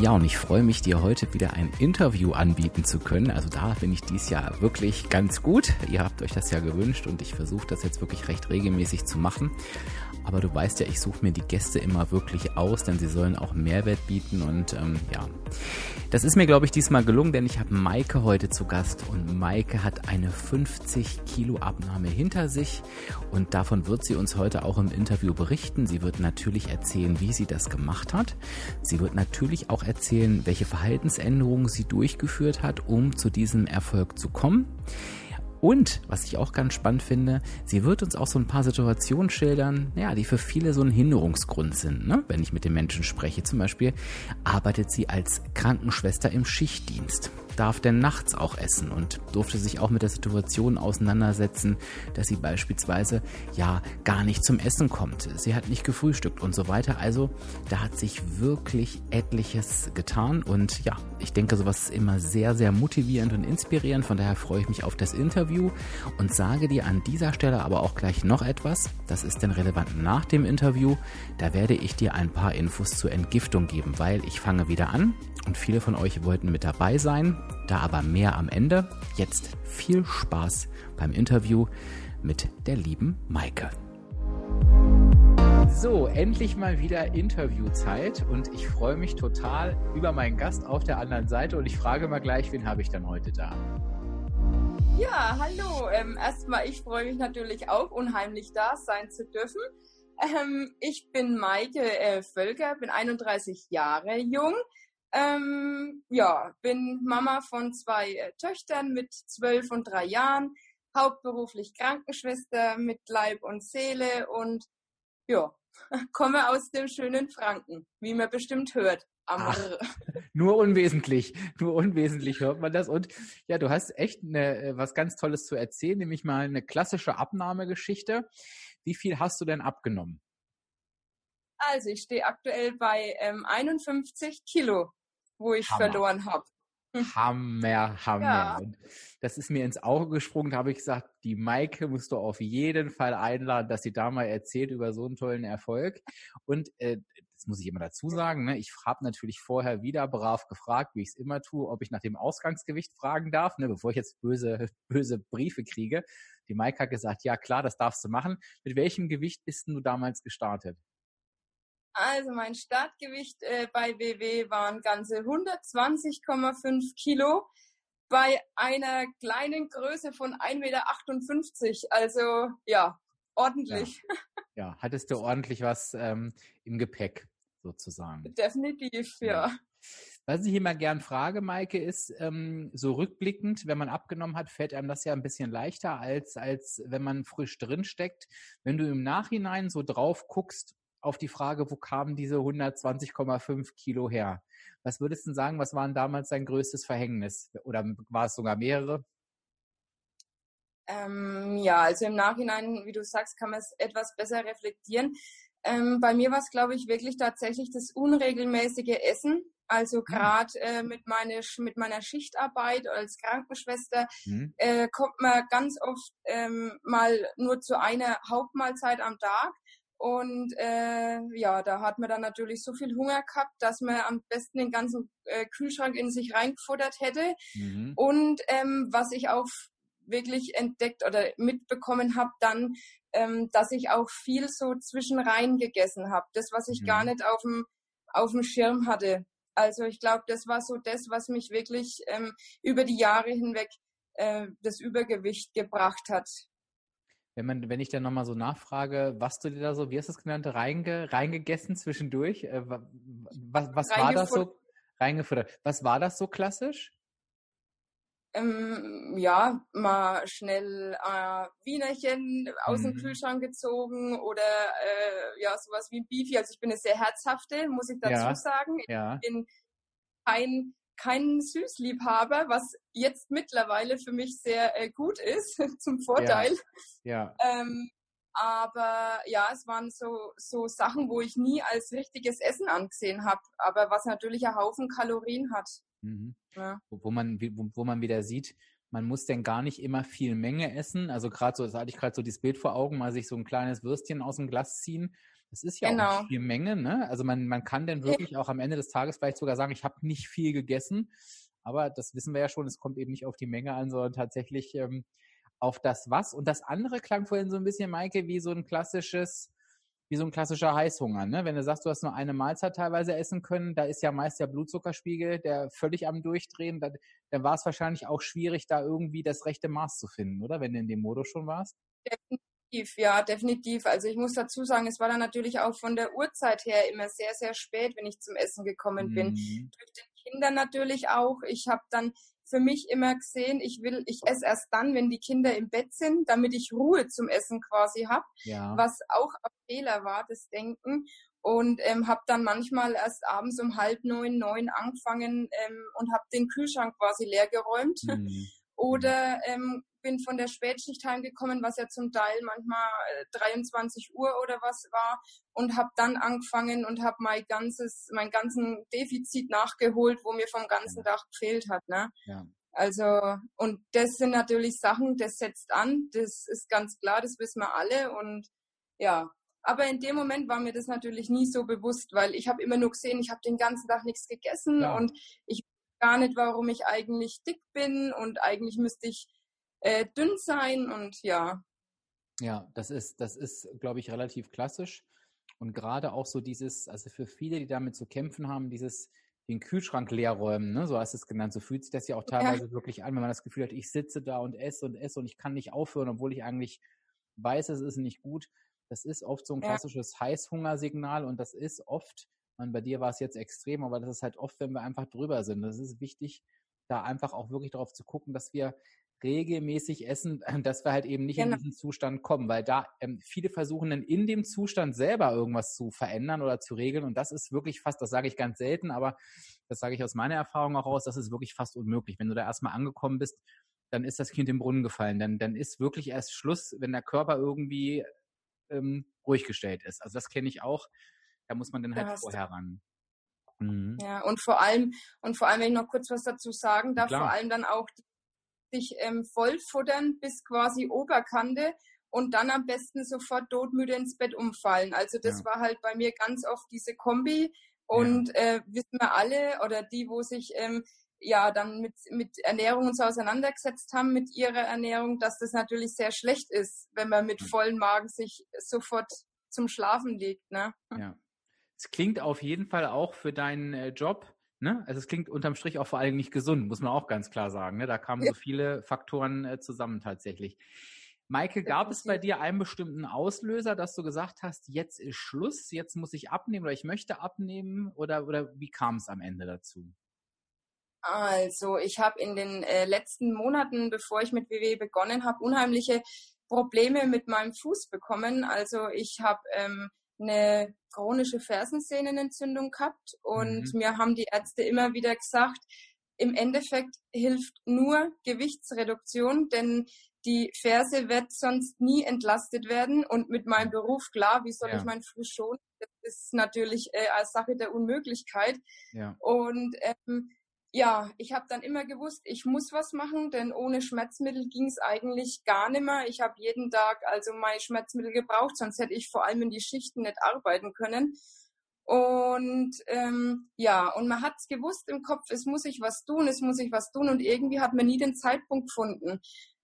Ja, und ich freue mich, dir heute wieder ein Interview anbieten zu können. Also da bin ich dies Jahr wirklich ganz gut. Ihr habt euch das ja gewünscht und ich versuche das jetzt wirklich recht regelmäßig zu machen. Aber du weißt ja, ich suche mir die Gäste immer wirklich aus, denn sie sollen auch Mehrwert bieten. Und ähm, ja, das ist mir, glaube ich, diesmal gelungen, denn ich habe Maike heute zu Gast und Maike hat eine 50 Kilo Abnahme hinter sich und davon wird sie uns heute auch im Interview berichten. Sie wird natürlich erzählen, wie sie das gemacht hat. Sie wird natürlich auch erzählen, welche Verhaltensänderungen sie durchgeführt hat, um zu diesem Erfolg zu kommen. Und, was ich auch ganz spannend finde, sie wird uns auch so ein paar Situationen schildern, ja, die für viele so ein Hinderungsgrund sind, ne? wenn ich mit den Menschen spreche. Zum Beispiel arbeitet sie als Krankenschwester im Schichtdienst darf denn nachts auch essen und durfte sich auch mit der Situation auseinandersetzen, dass sie beispielsweise ja gar nicht zum Essen kommt. Sie hat nicht gefrühstückt und so weiter. Also da hat sich wirklich etliches getan und ja, ich denke, sowas ist immer sehr, sehr motivierend und inspirierend. Von daher freue ich mich auf das Interview und sage dir an dieser Stelle aber auch gleich noch etwas. Das ist denn relevant nach dem Interview. Da werde ich dir ein paar Infos zur Entgiftung geben, weil ich fange wieder an und viele von euch wollten mit dabei sein. Da aber mehr am Ende. Jetzt viel Spaß beim Interview mit der lieben Maike. So, endlich mal wieder Interviewzeit und ich freue mich total über meinen Gast auf der anderen Seite und ich frage mal gleich, wen habe ich dann heute da? Ja, hallo. Ähm, erstmal, ich freue mich natürlich auch, unheimlich da sein zu dürfen. Ähm, ich bin Maike äh, Völker, bin 31 Jahre jung, ähm, ja, bin Mama von zwei äh, Töchtern mit zwölf und drei Jahren, hauptberuflich Krankenschwester mit Leib und Seele und ja, komme aus dem schönen Franken, wie man bestimmt hört. Ach, nur unwesentlich, nur unwesentlich hört man das. Und ja, du hast echt eine, äh, was ganz Tolles zu erzählen, nämlich mal eine klassische Abnahmegeschichte. Wie viel hast du denn abgenommen? Also ich stehe aktuell bei ähm, 51 Kilo wo ich Hammer. verloren habe. Hammer, Hammer. Ja. das ist mir ins Auge gesprungen. Da habe ich gesagt, die Maike musst du auf jeden Fall einladen, dass sie da mal erzählt über so einen tollen Erfolg. Und äh, das muss ich immer dazu sagen, ne? ich habe natürlich vorher wieder brav gefragt, wie ich es immer tue, ob ich nach dem Ausgangsgewicht fragen darf, ne? bevor ich jetzt böse, böse Briefe kriege. Die Maike hat gesagt, ja klar, das darfst du machen. Mit welchem Gewicht bist du damals gestartet? Also mein Startgewicht äh, bei WW waren ganze 120,5 Kilo bei einer kleinen Größe von 1,58 Meter. Also ja, ordentlich. Ja, ja. hattest du ordentlich was ähm, im Gepäck sozusagen. Definitiv, ja. ja. Was ich immer gern frage, Maike, ist ähm, so rückblickend, wenn man abgenommen hat, fällt einem das ja ein bisschen leichter, als, als wenn man frisch drin steckt. Wenn du im Nachhinein so drauf guckst, auf die Frage, wo kamen diese 120,5 Kilo her? Was würdest du sagen, was waren damals dein größtes Verhängnis? Oder war es sogar mehrere? Ähm, ja, also im Nachhinein, wie du sagst, kann man es etwas besser reflektieren. Ähm, bei mir war es, glaube ich, wirklich tatsächlich das unregelmäßige Essen. Also gerade hm. äh, mit, meine, mit meiner Schichtarbeit als Krankenschwester mhm. äh, kommt man ganz oft ähm, mal nur zu einer Hauptmahlzeit am Tag. Und äh, ja, da hat man dann natürlich so viel Hunger gehabt, dass man am besten den ganzen äh, Kühlschrank in sich reingefuttert hätte. Mhm. Und ähm, was ich auch wirklich entdeckt oder mitbekommen habe, dann, ähm, dass ich auch viel so zwischenrein gegessen habe. Das, was ich mhm. gar nicht auf dem auf dem Schirm hatte. Also ich glaube, das war so das, was mich wirklich ähm, über die Jahre hinweg äh, das Übergewicht gebracht hat wenn man, wenn ich dann nochmal so nachfrage, was du dir da so, wie hast du es genannt, reinge, reingegessen zwischendurch? Äh, was was war das so? Reingefuttert. Was war das so klassisch? Ähm, ja, mal schnell äh, Wienerchen aus mhm. dem Kühlschrank gezogen oder äh, ja, sowas wie ein Beefy. Also ich bin eine sehr herzhafte, muss ich dazu ja, sagen. Ich ja. bin kein kein Süßliebhaber, was jetzt mittlerweile für mich sehr äh, gut ist, zum Vorteil. Ja. ja. Ähm, aber ja, es waren so, so Sachen, wo ich nie als richtiges Essen angesehen habe, aber was natürlich ein Haufen Kalorien hat. Mhm. Ja. Wo, wo, man, wo, wo man wieder sieht, man muss denn gar nicht immer viel Menge essen. Also gerade so, das hatte ich gerade so dieses Bild vor Augen, mal sich so ein kleines Würstchen aus dem Glas ziehen. Das ist ja genau. auch viel Menge, ne? Also man, man kann denn wirklich auch am Ende des Tages vielleicht sogar sagen, ich habe nicht viel gegessen. Aber das wissen wir ja schon, es kommt eben nicht auf die Menge an, sondern tatsächlich ähm, auf das Was. Und das andere klang vorhin so ein bisschen, Maike, wie so ein klassisches, wie so ein klassischer Heißhunger. Ne? Wenn du sagst, du hast nur eine Mahlzeit teilweise essen können, da ist ja meist der Blutzuckerspiegel, der völlig am Durchdrehen. Da, dann war es wahrscheinlich auch schwierig, da irgendwie das rechte Maß zu finden, oder? Wenn du in dem Modus schon warst. Definitiv, ja, definitiv. Also ich muss dazu sagen, es war dann natürlich auch von der Uhrzeit her immer sehr, sehr spät, wenn ich zum Essen gekommen bin. Mhm. Durch den Kindern natürlich auch. Ich habe dann für mich immer gesehen, ich will, ich esse erst dann, wenn die Kinder im Bett sind, damit ich Ruhe zum Essen quasi habe, ja. was auch ein Fehler war, das Denken. Und ähm, habe dann manchmal erst abends um halb neun, neun angefangen ähm, und habe den Kühlschrank quasi leer geräumt. Mhm. Oder ähm, bin von der Spätschicht heimgekommen, was ja zum Teil manchmal 23 äh, Uhr oder was war und habe dann angefangen und habe mein ganzes, mein ganzen Defizit nachgeholt, wo mir vom ganzen Tag gefehlt hat. Ne? Ja. Also und das sind natürlich Sachen, das setzt an, das ist ganz klar, das wissen wir alle und ja. Aber in dem Moment war mir das natürlich nie so bewusst, weil ich habe immer nur gesehen, ich habe den ganzen Tag nichts gegessen ja. und ich gar nicht, warum ich eigentlich dick bin und eigentlich müsste ich äh, dünn sein und ja. Ja, das ist, das ist, glaube ich, relativ klassisch. Und gerade auch so dieses, also für viele, die damit zu kämpfen haben, dieses den Kühlschrank leer räumen, ne? so hast du es genannt. So fühlt sich das ja auch teilweise ja. wirklich an, wenn man das Gefühl hat, ich sitze da und esse und esse und ich kann nicht aufhören, obwohl ich eigentlich weiß, es ist nicht gut. Das ist oft so ein klassisches ja. Heißhungersignal und das ist oft meine, bei dir war es jetzt extrem, aber das ist halt oft, wenn wir einfach drüber sind. Das ist wichtig, da einfach auch wirklich darauf zu gucken, dass wir regelmäßig essen, dass wir halt eben nicht genau. in diesen Zustand kommen, weil da ähm, viele versuchen dann in dem Zustand selber irgendwas zu verändern oder zu regeln und das ist wirklich fast, das sage ich ganz selten, aber das sage ich aus meiner Erfahrung auch aus, das ist wirklich fast unmöglich. Wenn du da erstmal angekommen bist, dann ist das Kind im Brunnen gefallen, dann, dann ist wirklich erst Schluss, wenn der Körper irgendwie ähm, ruhig gestellt ist. Also das kenne ich auch. Da muss man dann halt vorher ran. Mhm. Ja, und vor allem, und vor allem, wenn ich noch kurz was dazu sagen darf, Klar. vor allem dann auch sich ähm, vollfuttern bis quasi Oberkante und dann am besten sofort todmüde ins Bett umfallen. Also das ja. war halt bei mir ganz oft diese Kombi und ja. äh, wissen wir alle oder die, wo sich ähm, ja dann mit, mit Ernährung uns auseinandergesetzt haben, mit ihrer Ernährung, dass das natürlich sehr schlecht ist, wenn man mit vollen Magen sich sofort zum Schlafen legt. Ne? Ja. Es klingt auf jeden Fall auch für deinen äh, Job, ne? Also es klingt unterm Strich auch vor allem nicht gesund, muss man auch ganz klar sagen. Ne? Da kamen ja. so viele Faktoren äh, zusammen tatsächlich. Maike, gab es bei dir einen bestimmten Auslöser, dass du gesagt hast, jetzt ist Schluss, jetzt muss ich abnehmen oder ich möchte abnehmen oder, oder wie kam es am Ende dazu? Also ich habe in den äh, letzten Monaten, bevor ich mit WW begonnen habe, unheimliche Probleme mit meinem Fuß bekommen. Also ich habe ähm, eine chronische Fersensehnenentzündung gehabt und mhm. mir haben die Ärzte immer wieder gesagt, im Endeffekt hilft nur Gewichtsreduktion, denn die Ferse wird sonst nie entlastet werden und mit meinem Beruf, klar, wie soll ja. ich meinen Fuß schonen? Das ist natürlich äh, als Sache der Unmöglichkeit. Ja. Und ähm, ja, ich habe dann immer gewusst, ich muss was machen, denn ohne Schmerzmittel ging es eigentlich gar nicht mehr. Ich habe jeden Tag also meine Schmerzmittel gebraucht, sonst hätte ich vor allem in die Schichten nicht arbeiten können. Und ähm, ja, und man hat's gewusst im Kopf, es muss sich was tun, es muss sich was tun und irgendwie hat man nie den Zeitpunkt gefunden.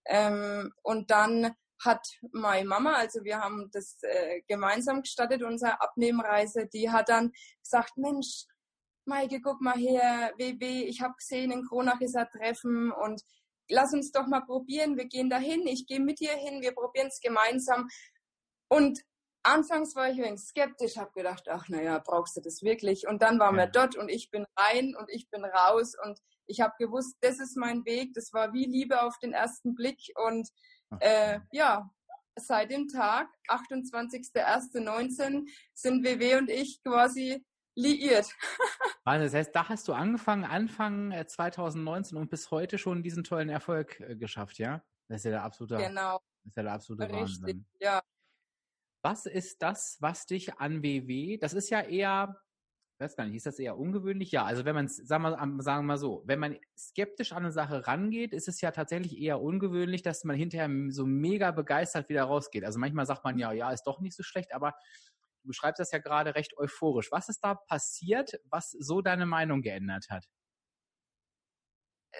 Ähm, und dann hat meine Mama, also wir haben das äh, gemeinsam gestartet, unsere Abnehmreise, die hat dann gesagt, Mensch, Maike, guck mal her, WW, ich habe gesehen, in Kronach ist ein Treffen und lass uns doch mal probieren, wir gehen dahin, ich gehe mit dir hin, wir probieren es gemeinsam. Und anfangs war ich ein wenig skeptisch, habe gedacht, ach naja, brauchst du das wirklich? Und dann waren ja. wir dort und ich bin rein und ich bin raus und ich habe gewusst, das ist mein Weg, das war wie Liebe auf den ersten Blick und äh, ja, seit dem Tag, 28.01.19, sind WW und ich quasi liiert. Also das heißt, da hast du angefangen, Anfang 2019 äh, und bis heute schon diesen tollen Erfolg äh, geschafft, ja? Das ist ja der absolute, genau. das ist ja der absolute Richtig, Wahnsinn. Ja. Was ist das, was dich an WW, das ist ja eher, weiß gar nicht, ist das eher ungewöhnlich? Ja, also wenn man sagen wir, sagen wir mal so, wenn man skeptisch an eine Sache rangeht, ist es ja tatsächlich eher ungewöhnlich, dass man hinterher so mega begeistert wieder rausgeht. Also manchmal sagt man ja, ja, ist doch nicht so schlecht, aber du beschreibst das ja gerade recht euphorisch. Was ist da passiert, was so deine Meinung geändert hat?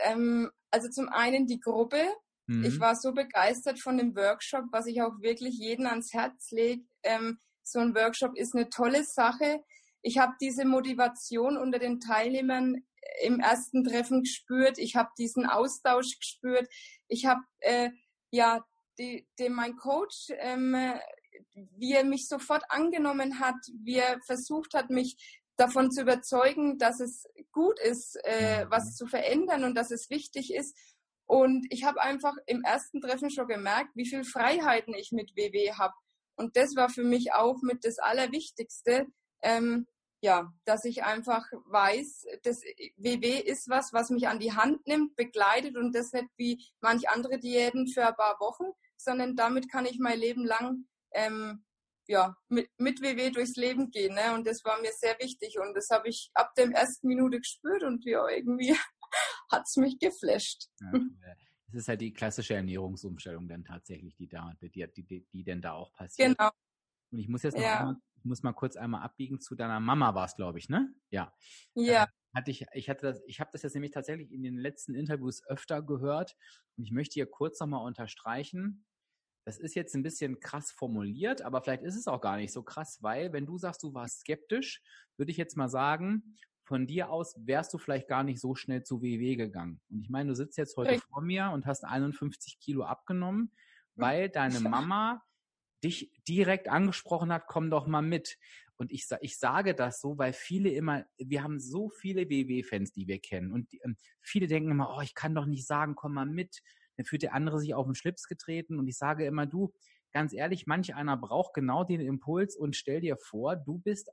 Ähm, also zum einen die Gruppe. Mhm. Ich war so begeistert von dem Workshop, was ich auch wirklich jeden ans Herz lege. Ähm, so ein Workshop ist eine tolle Sache. Ich habe diese Motivation unter den Teilnehmern im ersten Treffen gespürt. Ich habe diesen Austausch gespürt. Ich habe äh, ja die, die, mein Coach ähm, wie er mich sofort angenommen hat, wie er versucht hat, mich davon zu überzeugen, dass es gut ist, äh, was zu verändern und dass es wichtig ist. Und ich habe einfach im ersten Treffen schon gemerkt, wie viel Freiheiten ich mit WW habe. Und das war für mich auch mit das Allerwichtigste, ähm, ja, dass ich einfach weiß, das WW ist was, was mich an die Hand nimmt, begleitet und das nicht wie manch andere Diäten für ein paar Wochen, sondern damit kann ich mein Leben lang ähm, ja, mit, mit WW durchs Leben gehen. Ne? Und das war mir sehr wichtig. Und das habe ich ab der ersten Minute gespürt und ja, irgendwie hat es mich geflasht. Ja, das ist halt die klassische Ernährungsumstellung dann tatsächlich, die da, die, die, die, die denn da auch passiert. Genau. Und ich muss jetzt noch ja. einmal, ich muss mal kurz einmal abbiegen zu deiner Mama war es, glaube ich, ne? Ja. Ja. Äh, hatte ich, ich hatte das, ich habe das jetzt nämlich tatsächlich in den letzten Interviews öfter gehört und ich möchte hier kurz nochmal unterstreichen, das ist jetzt ein bisschen krass formuliert, aber vielleicht ist es auch gar nicht so krass, weil wenn du sagst, du warst skeptisch, würde ich jetzt mal sagen, von dir aus wärst du vielleicht gar nicht so schnell zu WW gegangen. Und ich meine, du sitzt jetzt heute Richtig. vor mir und hast 51 Kilo abgenommen, weil deine Mama dich direkt angesprochen hat, komm doch mal mit. Und ich, ich sage das so, weil viele immer, wir haben so viele WW-Fans, die wir kennen. Und die, ähm, viele denken immer, oh, ich kann doch nicht sagen, komm mal mit dann fühlt der andere sich auf den Schlips getreten und ich sage immer, du, ganz ehrlich, manch einer braucht genau den Impuls und stell dir vor, du bist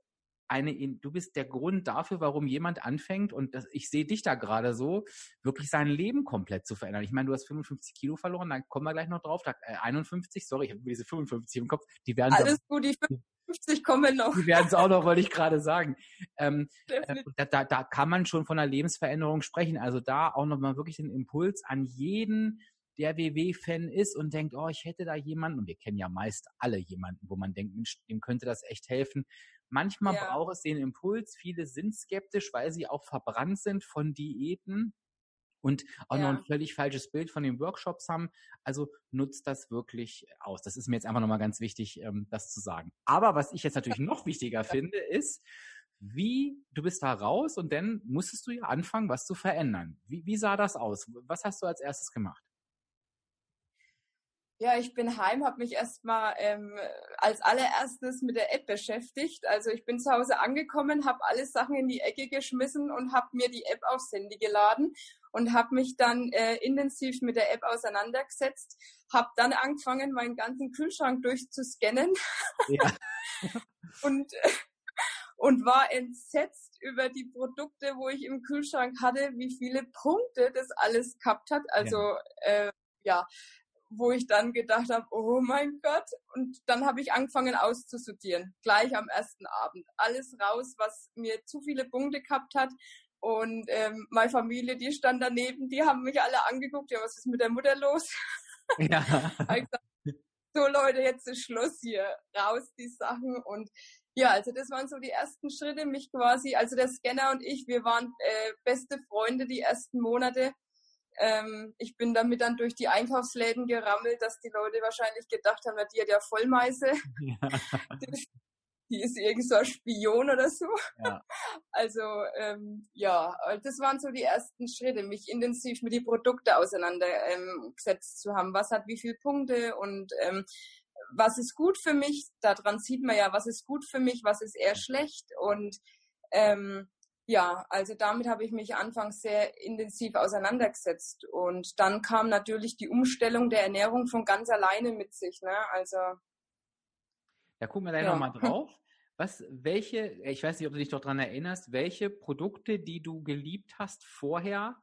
eine, du bist der Grund dafür, warum jemand anfängt, und das, ich sehe dich da gerade so, wirklich sein Leben komplett zu verändern. Ich meine, du hast 55 Kilo verloren, da kommen wir gleich noch drauf, da, äh, 51, sorry, ich habe diese 55 im Kopf, die werden Alles gut, die 50 kommen noch. Die werden es auch noch, wollte ich gerade sagen. Ähm, äh, da, da, da kann man schon von einer Lebensveränderung sprechen. Also da auch nochmal wirklich den Impuls an jeden, der WW-Fan ist und denkt, oh, ich hätte da jemanden, und wir kennen ja meist alle jemanden, wo man denkt, Mensch, dem könnte das echt helfen. Manchmal ja. braucht es den Impuls. Viele sind skeptisch, weil sie auch verbrannt sind von Diäten und auch ja. noch ein völlig falsches Bild von den Workshops haben. Also nutzt das wirklich aus. Das ist mir jetzt einfach nochmal ganz wichtig, ähm, das zu sagen. Aber was ich jetzt natürlich noch wichtiger finde, ist, wie, du bist da raus und dann musstest du ja anfangen, was zu verändern. Wie, wie sah das aus? Was hast du als erstes gemacht? Ja, ich bin heim, habe mich erstmal ähm, als allererstes mit der App beschäftigt. Also ich bin zu Hause angekommen, habe alle Sachen in die Ecke geschmissen und habe mir die App aufs Handy geladen und habe mich dann äh, intensiv mit der App auseinandergesetzt, habe dann angefangen, meinen ganzen Kühlschrank durchzuscannen ja. und und war entsetzt über die Produkte, wo ich im Kühlschrank hatte, wie viele Punkte das alles gehabt hat. Also ja, äh, ja wo ich dann gedacht habe, oh mein Gott. Und dann habe ich angefangen auszusortieren, gleich am ersten Abend. Alles raus, was mir zu viele Punkte gehabt hat. Und ähm, meine Familie, die stand daneben, die haben mich alle angeguckt, ja, was ist mit der Mutter los? Ja. gesagt, so Leute, jetzt ist Schluss hier, raus die Sachen. Und ja, also das waren so die ersten Schritte, mich quasi, also der Scanner und ich, wir waren äh, beste Freunde die ersten Monate. Ähm, ich bin damit dann durch die Einkaufsläden gerammelt, dass die Leute wahrscheinlich gedacht haben, die hat ja Vollmeise. Ja. Die, ist irgend so ein Spion oder so. Ja. Also ähm, ja, das waren so die ersten Schritte, mich intensiv mit den Produkten auseinandergesetzt ähm, zu haben. Was hat wie viele Punkte und ähm, was ist gut für mich? Daran sieht man ja, was ist gut für mich, was ist eher schlecht und ähm, ja, also damit habe ich mich anfangs sehr intensiv auseinandergesetzt. Und dann kam natürlich die Umstellung der Ernährung von ganz alleine mit sich. Ne? Also. Da gucken wir gleich ja. nochmal drauf. Was, welche, ich weiß nicht, ob du dich doch daran erinnerst, welche Produkte, die du geliebt hast vorher,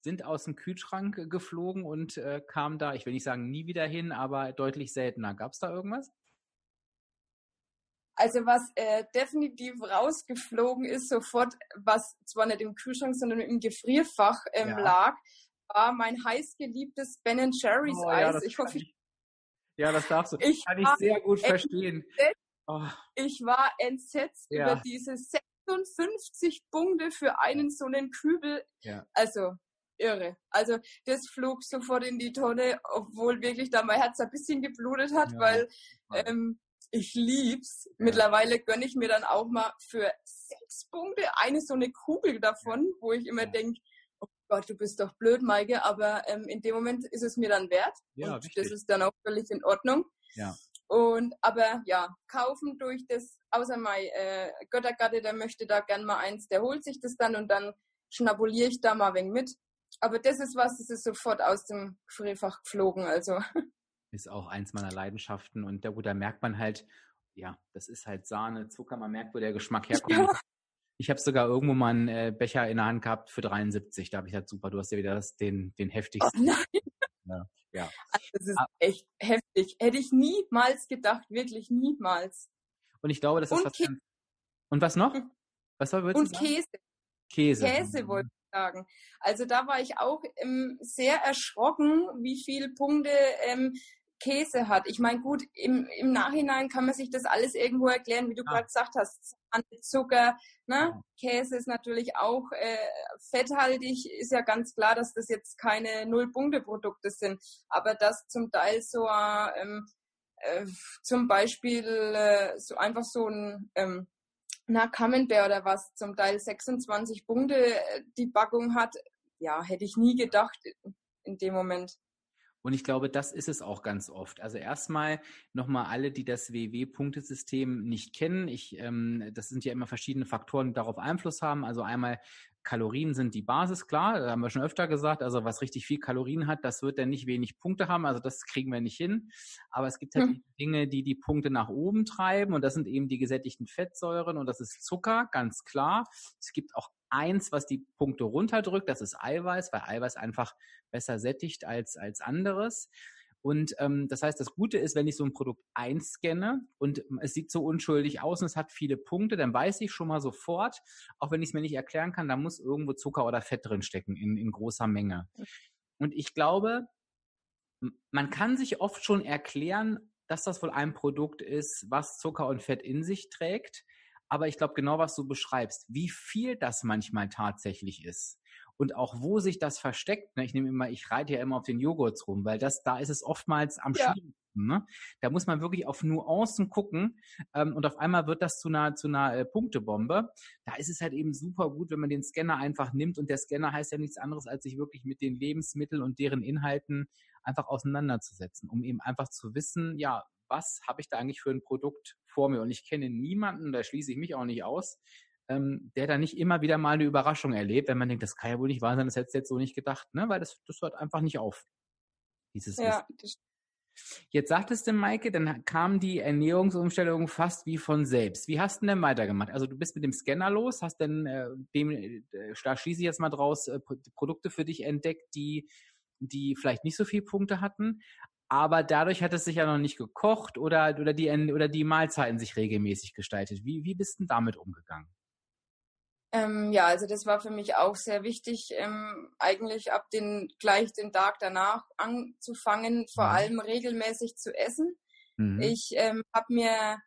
sind aus dem Kühlschrank geflogen und äh, kamen da, ich will nicht sagen nie wieder hin, aber deutlich seltener. Gab es da irgendwas? Also was äh, definitiv rausgeflogen ist, sofort, was zwar nicht im Kühlschrank, sondern im Gefrierfach ähm, ja. lag, war mein heißgeliebtes Ben Jerry's oh, Eis. Ja, ich hoffe, ich, ja, das darfst du. Ich Kann ich sehr gut verstehen. Oh. Ich war entsetzt ja. über diese 56 Punkte für einen so einen Kübel. Ja. Also irre. Also das flog sofort in die Tonne, obwohl wirklich da mein Herz ein bisschen geblutet hat, ja. weil ähm, ich lieb's. Mittlerweile gönne ich mir dann auch mal für sechs Punkte eine so eine Kugel davon, wo ich immer denke, oh Gott, du bist doch blöd, Maike, aber ähm, in dem Moment ist es mir dann wert. Ja, und richtig. das ist dann auch völlig in Ordnung. Ja. Und aber ja, kaufen durch das, außer mein äh, Göttergatte, der möchte da gern mal eins, der holt sich das dann und dann schnabuliere ich da mal ein wenig mit. Aber das ist was, das ist sofort aus dem Gefrierfach geflogen. Also ist auch eins meiner Leidenschaften. Und da, gut, da merkt man halt, ja, das ist halt Sahne, Zucker, man merkt, wo der Geschmack herkommt. Ja. Ich habe sogar irgendwo mal einen äh, Becher in der Hand gehabt für 73. Da habe ich halt super, du hast ja wieder das, den, den heftigsten. Oh nein. Ja, ja. Also das ist ah. echt heftig. Hätte ich niemals gedacht, wirklich niemals. Und ich glaube, das ist und was. Käse. Und was noch? Hm. Was soll Und? Käse. Käse. Käse wollte ich sagen. Also da war ich auch ähm, sehr erschrocken, wie viele Punkte ähm, Käse hat. Ich meine, gut, im, im Nachhinein kann man sich das alles irgendwo erklären, wie du ja. gerade gesagt hast. Zucker, ne? Käse ist natürlich auch äh, fetthaltig, ist ja ganz klar, dass das jetzt keine Null-Punkte-Produkte sind, aber dass zum Teil so ähm, äh, zum Beispiel äh, so einfach so ein ähm, na, Camembert oder was, zum Teil 26 Punkte äh, die Packung hat, ja, hätte ich nie gedacht in dem Moment. Und ich glaube, das ist es auch ganz oft. Also erstmal nochmal alle, die das WW-Punktesystem nicht kennen. Ich, ähm, das sind ja immer verschiedene Faktoren, die darauf Einfluss haben. Also einmal Kalorien sind die Basis, klar, da haben wir schon öfter gesagt. Also was richtig viel Kalorien hat, das wird dann nicht wenig Punkte haben. Also das kriegen wir nicht hin. Aber es gibt halt hm. Dinge, die die Punkte nach oben treiben. Und das sind eben die gesättigten Fettsäuren und das ist Zucker, ganz klar. Es gibt auch eins, was die Punkte runterdrückt, das ist Eiweiß, weil Eiweiß einfach besser sättigt als, als anderes. Und ähm, das heißt, das Gute ist, wenn ich so ein Produkt einscanne und es sieht so unschuldig aus und es hat viele Punkte, dann weiß ich schon mal sofort, auch wenn ich es mir nicht erklären kann, da muss irgendwo Zucker oder Fett drinstecken in, in großer Menge. Und ich glaube, man kann sich oft schon erklären, dass das wohl ein Produkt ist, was Zucker und Fett in sich trägt. Aber ich glaube genau, was du beschreibst, wie viel das manchmal tatsächlich ist und auch wo sich das versteckt. Ne? Ich nehme immer, ich reite ja immer auf den Joghurts rum, weil das, da ist es oftmals am ja. schwierigsten. Ne? Da muss man wirklich auf Nuancen gucken ähm, und auf einmal wird das zu einer, zu einer äh, Punktebombe. Da ist es halt eben super gut, wenn man den Scanner einfach nimmt und der Scanner heißt ja nichts anderes, als sich wirklich mit den Lebensmitteln und deren Inhalten einfach auseinanderzusetzen, um eben einfach zu wissen, ja, was habe ich da eigentlich für ein Produkt vor mir? Und ich kenne niemanden, da schließe ich mich auch nicht aus, ähm, der da nicht immer wieder mal eine Überraschung erlebt, wenn man denkt, das kann ja wohl nicht wahr sein, das hättest du jetzt so nicht gedacht, ne? Weil das, das hört einfach nicht auf. Dieses ja, Jetzt sagtest du, Maike, dann kam die Ernährungsumstellung fast wie von selbst. Wie hast du denn weitergemacht? Also du bist mit dem Scanner los, hast denn äh, dem, äh, da schließe ich jetzt mal draus, äh, Produkte für dich entdeckt, die, die vielleicht nicht so viele Punkte hatten, aber dadurch hat es sich ja noch nicht gekocht oder, oder, die, oder die Mahlzeiten sich regelmäßig gestaltet. Wie, wie bist du damit umgegangen? Ähm, ja, also das war für mich auch sehr wichtig, ähm, eigentlich ab den gleich den Tag danach anzufangen, vor mhm. allem regelmäßig zu essen. Mhm. Ich ähm, habe mir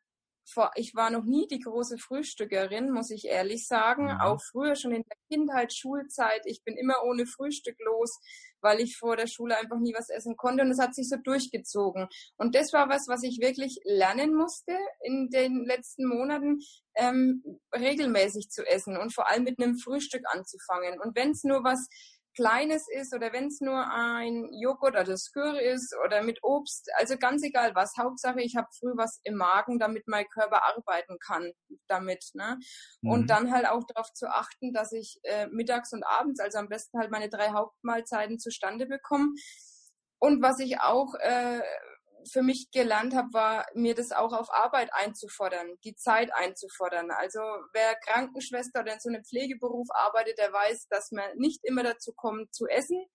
vor, ich war noch nie die große Frühstückerin, muss ich ehrlich sagen. Ja. Auch früher schon in der Kindheit, Schulzeit. Ich bin immer ohne Frühstück los, weil ich vor der Schule einfach nie was essen konnte und es hat sich so durchgezogen. Und das war was, was ich wirklich lernen musste in den letzten Monaten, ähm, regelmäßig zu essen und vor allem mit einem Frühstück anzufangen. Und wenn es nur was Kleines ist oder wenn es nur ein Joghurt oder Skür ist oder mit Obst, also ganz egal was. Hauptsache, ich habe früh was im Magen, damit mein Körper arbeiten kann damit. Ne? Mhm. Und dann halt auch darauf zu achten, dass ich äh, mittags und abends, also am besten halt meine drei Hauptmahlzeiten zustande bekomme. Und was ich auch äh, für mich gelernt habe, war mir das auch auf Arbeit einzufordern, die Zeit einzufordern. Also wer Krankenschwester oder in so einem Pflegeberuf arbeitet, der weiß, dass man nicht immer dazu kommt zu essen.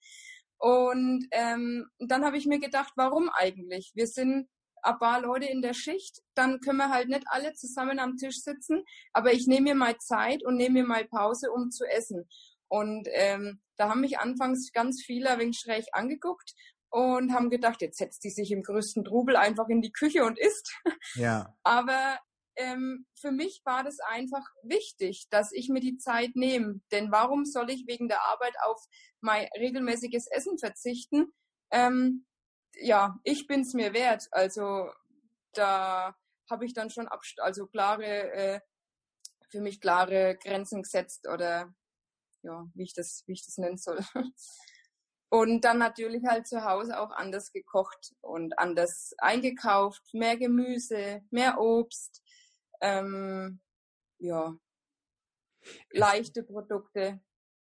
Und ähm, dann habe ich mir gedacht, warum eigentlich? Wir sind ein paar Leute in der Schicht, dann können wir halt nicht alle zusammen am Tisch sitzen, aber ich nehme mir mal Zeit und nehme mir mal Pause, um zu essen. Und ähm, da haben mich anfangs ganz viele ein wenig schräg angeguckt und haben gedacht, jetzt setzt die sich im größten Trubel einfach in die Küche und isst. Ja. Aber ähm, für mich war das einfach wichtig, dass ich mir die Zeit nehme. Denn warum soll ich wegen der Arbeit auf mein regelmäßiges Essen verzichten? Ähm, ja, ich bin's mir wert. Also da habe ich dann schon also klare, äh, für mich klare Grenzen gesetzt oder ja, wie ich das, wie ich das nennen soll. Und dann natürlich halt zu Hause auch anders gekocht und anders eingekauft, mehr Gemüse, mehr Obst, ähm, ja, leichte Produkte.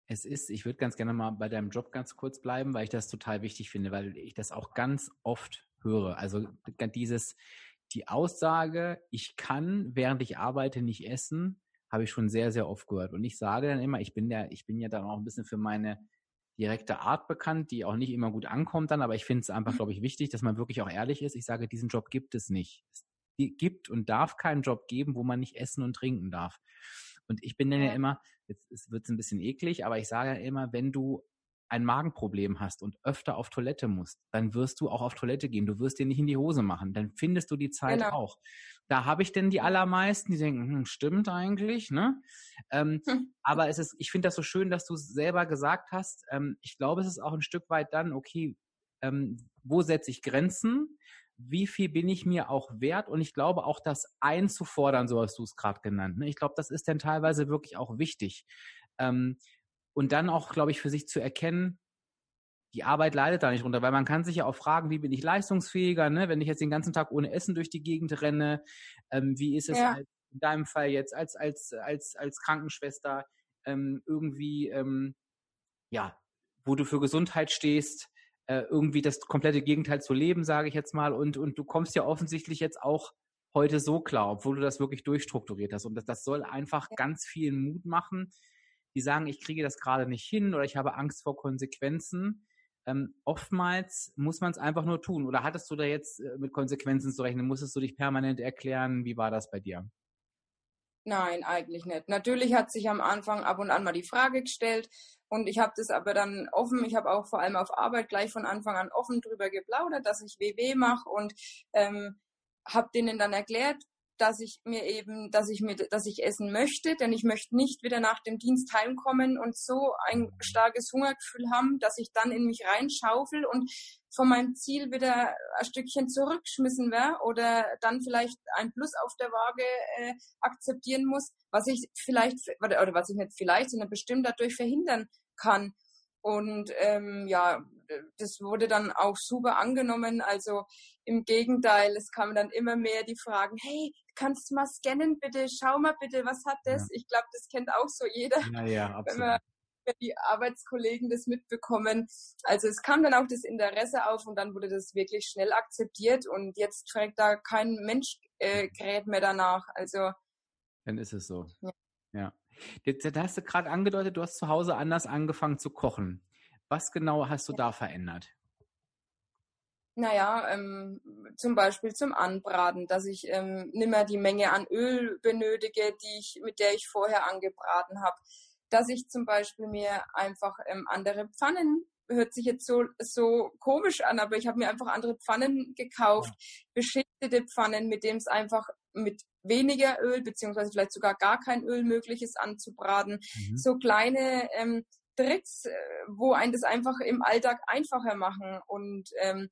Es ist, ich würde ganz gerne mal bei deinem Job ganz kurz bleiben, weil ich das total wichtig finde, weil ich das auch ganz oft höre. Also dieses, die Aussage, ich kann, während ich arbeite, nicht essen, habe ich schon sehr, sehr oft gehört. Und ich sage dann immer, ich bin der, ich bin ja dann auch ein bisschen für meine direkte Art bekannt, die auch nicht immer gut ankommt dann, aber ich finde es einfach, glaube ich, wichtig, dass man wirklich auch ehrlich ist. Ich sage, diesen Job gibt es nicht. Es gibt und darf keinen Job geben, wo man nicht essen und trinken darf. Und ich bin dann ja immer, jetzt wird es ein bisschen eklig, aber ich sage ja immer, wenn du ein Magenproblem hast und öfter auf Toilette musst, dann wirst du auch auf Toilette gehen. Du wirst dir nicht in die Hose machen. Dann findest du die Zeit genau. auch. Da habe ich denn die allermeisten, die denken, hm, stimmt eigentlich, ne? Ähm, hm. Aber es ist, ich finde das so schön, dass du es selber gesagt hast. Ähm, ich glaube, es ist auch ein Stück weit dann, okay, ähm, wo setze ich Grenzen? Wie viel bin ich mir auch wert? Und ich glaube auch, das einzufordern, so hast du es gerade genannt. Ne? Ich glaube, das ist dann teilweise wirklich auch wichtig. Ähm, und dann auch, glaube ich, für sich zu erkennen, die Arbeit leidet da nicht runter, weil man kann sich ja auch fragen, wie bin ich leistungsfähiger, ne? wenn ich jetzt den ganzen Tag ohne Essen durch die Gegend renne, ähm, wie ist es ja. halt in deinem Fall jetzt als, als, als, als Krankenschwester ähm, irgendwie, ähm, ja, wo du für Gesundheit stehst, äh, irgendwie das komplette Gegenteil zu leben, sage ich jetzt mal, und, und du kommst ja offensichtlich jetzt auch heute so klar, obwohl du das wirklich durchstrukturiert hast. Und das, das soll einfach ja. ganz viel Mut machen, die sagen, ich kriege das gerade nicht hin oder ich habe Angst vor Konsequenzen. Ähm, oftmals muss man es einfach nur tun. Oder hattest du da jetzt äh, mit Konsequenzen zu rechnen? Musstest du dich permanent erklären? Wie war das bei dir? Nein, eigentlich nicht. Natürlich hat sich am Anfang ab und an mal die Frage gestellt und ich habe das aber dann offen, ich habe auch vor allem auf Arbeit gleich von Anfang an offen drüber geplaudert, dass ich WW mache und ähm, habe denen dann erklärt, dass ich mir eben, dass ich mir, dass ich essen möchte, denn ich möchte nicht wieder nach dem Dienst heimkommen und so ein starkes Hungergefühl haben, dass ich dann in mich reinschaufel und von meinem Ziel wieder ein Stückchen zurückschmissen wäre oder dann vielleicht ein Plus auf der Waage äh, akzeptieren muss, was ich vielleicht oder was ich nicht vielleicht, sondern bestimmt dadurch verhindern kann. Und ähm, ja, das wurde dann auch super angenommen. Also im Gegenteil, es kamen dann immer mehr die Fragen, hey, kannst du mal scannen bitte, schau mal bitte, was hat das? Ja. Ich glaube, das kennt auch so jeder. Ja, ja, absolut. Wenn, wenn die Arbeitskollegen das mitbekommen. Also es kam dann auch das Interesse auf und dann wurde das wirklich schnell akzeptiert und jetzt fragt da kein Mensch äh, Gerät mehr danach. Also dann ist es so. Ja. ja. Jetzt, da hast du gerade angedeutet, du hast zu Hause anders angefangen zu kochen. Was genau hast du da verändert? Naja, ähm, zum Beispiel zum Anbraten, dass ich ähm, nicht mehr die Menge an Öl benötige, die ich, mit der ich vorher angebraten habe. Dass ich zum Beispiel mir einfach ähm, andere Pfannen, hört sich jetzt so, so komisch an, aber ich habe mir einfach andere Pfannen gekauft, ja. beschichtete Pfannen, mit denen es einfach mit weniger Öl, beziehungsweise vielleicht sogar gar kein Öl möglich ist anzubraten. Mhm. So kleine ähm, Tricks, äh, wo einen das einfach im Alltag einfacher machen. Und ähm,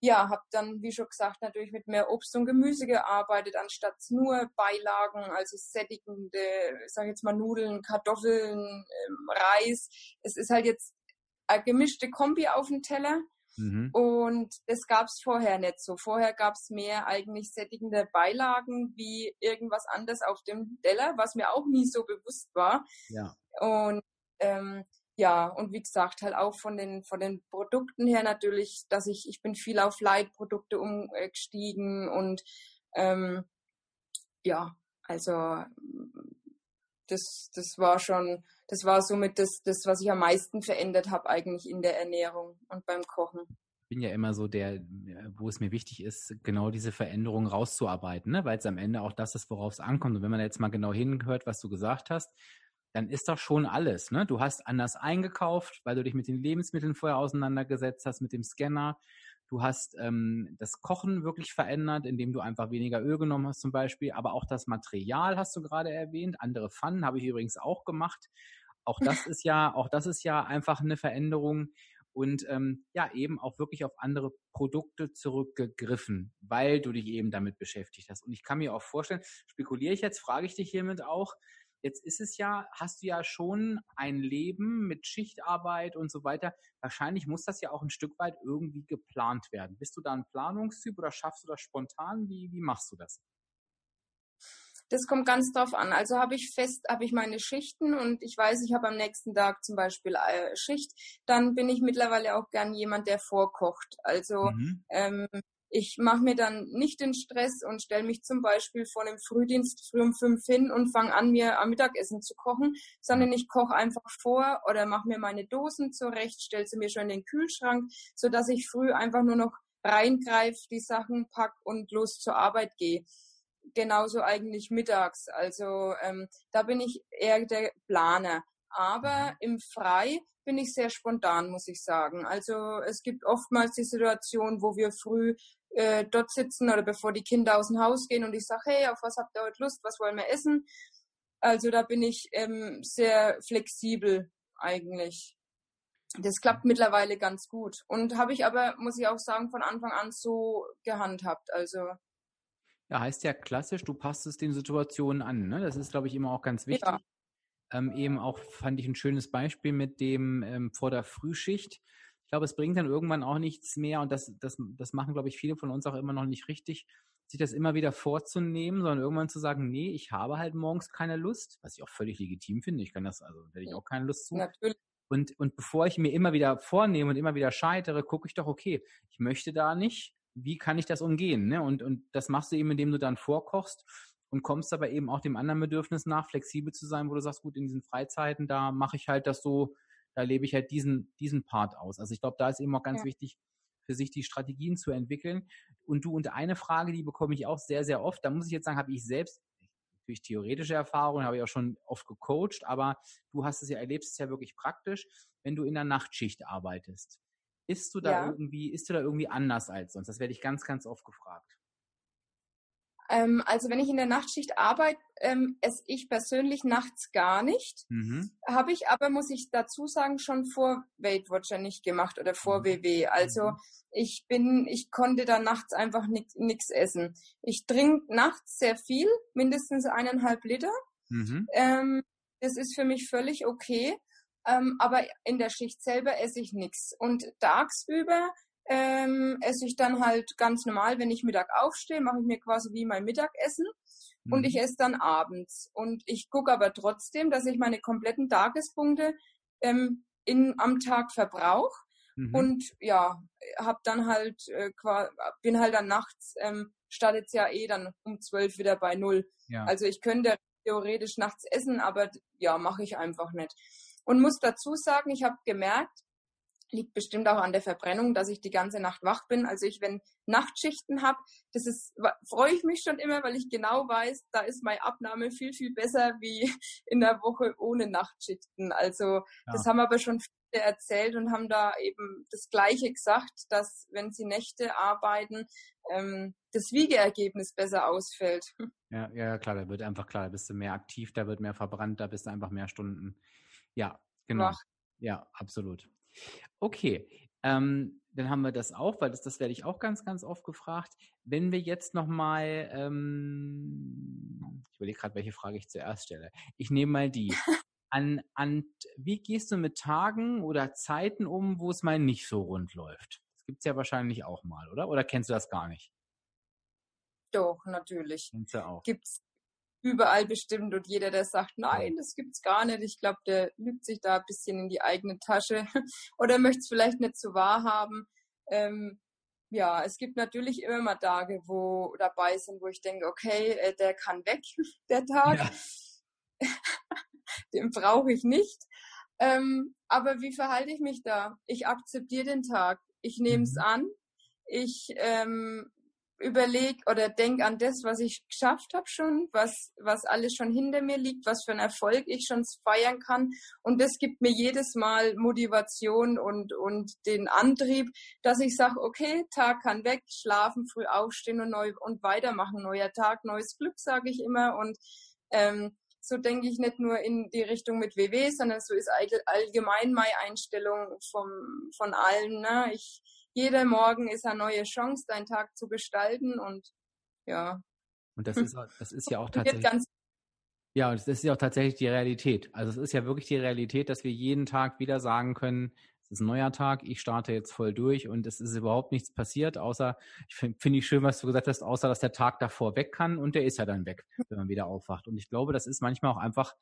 ja, habe dann, wie schon gesagt, natürlich mit mehr Obst und Gemüse gearbeitet, anstatt nur Beilagen, also sättigende, ich sage jetzt mal Nudeln, Kartoffeln, ähm, Reis. Es ist halt jetzt eine gemischte Kombi auf dem Teller. Mhm. Und das gab es vorher nicht so. Vorher gab es mehr eigentlich sättigende Beilagen wie irgendwas anderes auf dem Teller, was mir auch nie so bewusst war. Ja. Und ähm, ja, und wie gesagt, halt auch von den, von den Produkten her natürlich, dass ich, ich bin viel auf Leitprodukte umgestiegen und ähm, ja, also das, das war schon, das war somit das, das, was ich am meisten verändert habe eigentlich in der Ernährung und beim Kochen. Ich bin ja immer so der, wo es mir wichtig ist, genau diese Veränderungen rauszuarbeiten, ne? weil es am Ende auch das ist, worauf es ankommt. Und wenn man jetzt mal genau hinhört, was du gesagt hast, dann ist doch schon alles. Ne? Du hast anders eingekauft, weil du dich mit den Lebensmitteln vorher auseinandergesetzt hast, mit dem Scanner. Du hast ähm, das Kochen wirklich verändert, indem du einfach weniger Öl genommen hast zum Beispiel. Aber auch das Material hast du gerade erwähnt. Andere Pfannen habe ich übrigens auch gemacht. Auch das ist ja, auch das ist ja einfach eine Veränderung und ähm, ja eben auch wirklich auf andere Produkte zurückgegriffen, weil du dich eben damit beschäftigt hast. Und ich kann mir auch vorstellen, spekuliere ich jetzt, frage ich dich hiermit auch, Jetzt ist es ja, hast du ja schon ein Leben mit Schichtarbeit und so weiter. Wahrscheinlich muss das ja auch ein Stück weit irgendwie geplant werden. Bist du da ein Planungstyp oder schaffst du das spontan? Wie, wie machst du das? Das kommt ganz drauf an. Also habe ich fest, habe ich meine Schichten und ich weiß, ich habe am nächsten Tag zum Beispiel äh, Schicht, dann bin ich mittlerweile auch gern jemand, der vorkocht. Also mhm. ähm, ich mache mir dann nicht den Stress und stelle mich zum Beispiel vor einem Frühdienst früh um fünf hin und fange an, mir am Mittagessen zu kochen, sondern ich koche einfach vor oder mache mir meine Dosen zurecht, stelle sie mir schon in den Kühlschrank, so dass ich früh einfach nur noch reingreife, die Sachen pack und los zur Arbeit gehe. Genauso eigentlich mittags. Also ähm, da bin ich eher der Planer. Aber im Frei bin ich sehr spontan, muss ich sagen. Also es gibt oftmals die Situation, wo wir früh äh, dort sitzen oder bevor die Kinder aus dem Haus gehen und ich sage, hey, auf was habt ihr heute Lust, was wollen wir essen? Also da bin ich ähm, sehr flexibel eigentlich. Das klappt mittlerweile ganz gut. Und habe ich aber, muss ich auch sagen, von Anfang an so gehandhabt. Also. Ja, heißt ja klassisch, du passt es den Situationen an. Ne? Das ist, glaube ich, immer auch ganz wichtig. Ja. Ähm, eben auch fand ich ein schönes Beispiel mit dem ähm, vor der Frühschicht ich glaube, es bringt dann irgendwann auch nichts mehr und das, das, das machen, glaube ich, viele von uns auch immer noch nicht richtig, sich das immer wieder vorzunehmen, sondern irgendwann zu sagen, nee, ich habe halt morgens keine Lust, was ich auch völlig legitim finde. Ich kann das, also da hätte ich auch keine Lust zu. Natürlich. Und, und bevor ich mir immer wieder vornehme und immer wieder scheitere, gucke ich doch, okay, ich möchte da nicht, wie kann ich das umgehen? Ne? Und, und das machst du eben, indem du dann vorkochst und kommst aber eben auch dem anderen Bedürfnis nach, flexibel zu sein, wo du sagst, gut, in diesen Freizeiten, da mache ich halt das so, da lebe ich halt diesen, diesen Part aus. Also ich glaube, da ist eben auch ganz ja. wichtig, für sich die Strategien zu entwickeln. Und du, und eine Frage, die bekomme ich auch sehr, sehr oft, da muss ich jetzt sagen, habe ich selbst natürlich theoretische Erfahrungen, habe ich auch schon oft gecoacht, aber du hast es ja, erlebst es ja wirklich praktisch, wenn du in der Nachtschicht arbeitest. Ist du da ja. irgendwie, ist du da irgendwie anders als sonst? Das werde ich ganz, ganz oft gefragt. Ähm, also wenn ich in der Nachtschicht arbeite, ähm, esse ich persönlich nachts gar nicht. Mhm. Habe ich aber, muss ich dazu sagen, schon vor Weight Watcher nicht gemacht oder vor mhm. WW. Also mhm. ich bin, ich konnte da nachts einfach nichts essen. Ich trinke nachts sehr viel, mindestens eineinhalb Liter. Mhm. Ähm, das ist für mich völlig okay. Ähm, aber in der Schicht selber esse ich nichts. Und tagsüber ähm, esse ich dann halt ganz normal, wenn ich Mittag aufstehe, mache ich mir quasi wie mein Mittagessen mhm. und ich esse dann abends. Und ich gucke aber trotzdem, dass ich meine kompletten Tagespunkte ähm, in, am Tag verbrauche. Mhm. Und ja, hab dann halt, äh, bin halt dann nachts, ähm, startet ja eh dann um zwölf wieder bei null. Ja. Also ich könnte theoretisch nachts essen, aber ja, mache ich einfach nicht. Und muss dazu sagen, ich habe gemerkt, liegt bestimmt auch an der Verbrennung, dass ich die ganze Nacht wach bin. Also ich, wenn Nachtschichten habe, das ist, freue ich mich schon immer, weil ich genau weiß, da ist meine Abnahme viel, viel besser wie in der Woche ohne Nachtschichten. Also ja. das haben aber schon viele erzählt und haben da eben das Gleiche gesagt, dass wenn sie Nächte arbeiten, ähm, das Wiegeergebnis besser ausfällt. Ja, ja, klar, da wird einfach klar, da bist du mehr aktiv, da wird mehr verbrannt, da bist du einfach mehr Stunden. Ja, genau. Wach. Ja, absolut. Okay, ähm, dann haben wir das auch, weil das, das werde ich auch ganz, ganz oft gefragt. Wenn wir jetzt nochmal, ähm, ich überlege gerade, welche Frage ich zuerst stelle. Ich nehme mal die. An, an, wie gehst du mit Tagen oder Zeiten um, wo es mal nicht so rund läuft? Das gibt es ja wahrscheinlich auch mal, oder? Oder kennst du das gar nicht? Doch, natürlich. Kennst du auch. Gibt's überall bestimmt und jeder, der sagt, nein, das gibt's gar nicht, ich glaube, der lügt sich da ein bisschen in die eigene Tasche oder möchte es vielleicht nicht so wahrhaben. Ähm, ja, es gibt natürlich immer mal Tage, wo dabei sind, wo ich denke, okay, äh, der kann weg, der Tag. Ja. Den brauche ich nicht. Ähm, aber wie verhalte ich mich da? Ich akzeptiere den Tag. Ich nehme es mhm. an. Ich ähm, überlege oder denke an das, was ich geschafft habe schon, was, was alles schon hinter mir liegt, was für ein Erfolg ich schon feiern kann. Und das gibt mir jedes Mal Motivation und, und den Antrieb, dass ich sage, okay, Tag kann weg, schlafen, früh aufstehen und, neu, und weitermachen. Neuer Tag, neues Glück, sage ich immer. Und ähm, so denke ich nicht nur in die Richtung mit WW, sondern so ist allgemein meine Einstellung vom, von allen. Ne? Ich, jeder Morgen ist eine neue Chance, deinen Tag zu gestalten und ja. Und das ist, das ist ja auch tatsächlich. Ja, und das ist ja auch tatsächlich die Realität. Also es ist ja wirklich die Realität, dass wir jeden Tag wieder sagen können, es ist ein neuer Tag, ich starte jetzt voll durch und es ist überhaupt nichts passiert, außer, ich finde find ich schön, was du gesagt hast, außer dass der Tag davor weg kann und der ist ja dann weg, wenn man wieder aufwacht. Und ich glaube, das ist manchmal auch einfach,